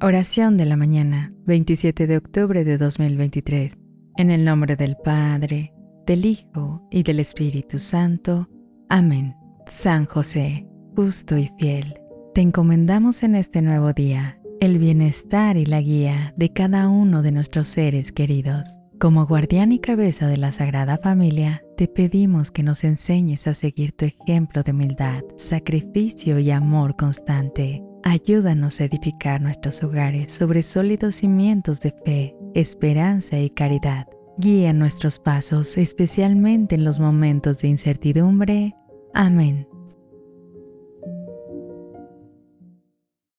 Oración de la mañana, 27 de octubre de 2023. En el nombre del Padre, del Hijo y del Espíritu Santo. Amén. San José, justo y fiel, te encomendamos en este nuevo día el bienestar y la guía de cada uno de nuestros seres queridos. Como guardián y cabeza de la Sagrada Familia, te pedimos que nos enseñes a seguir tu ejemplo de humildad, sacrificio y amor constante. Ayúdanos a edificar nuestros hogares sobre sólidos cimientos de fe, esperanza y caridad. Guía nuestros pasos, especialmente en los momentos de incertidumbre. Amén.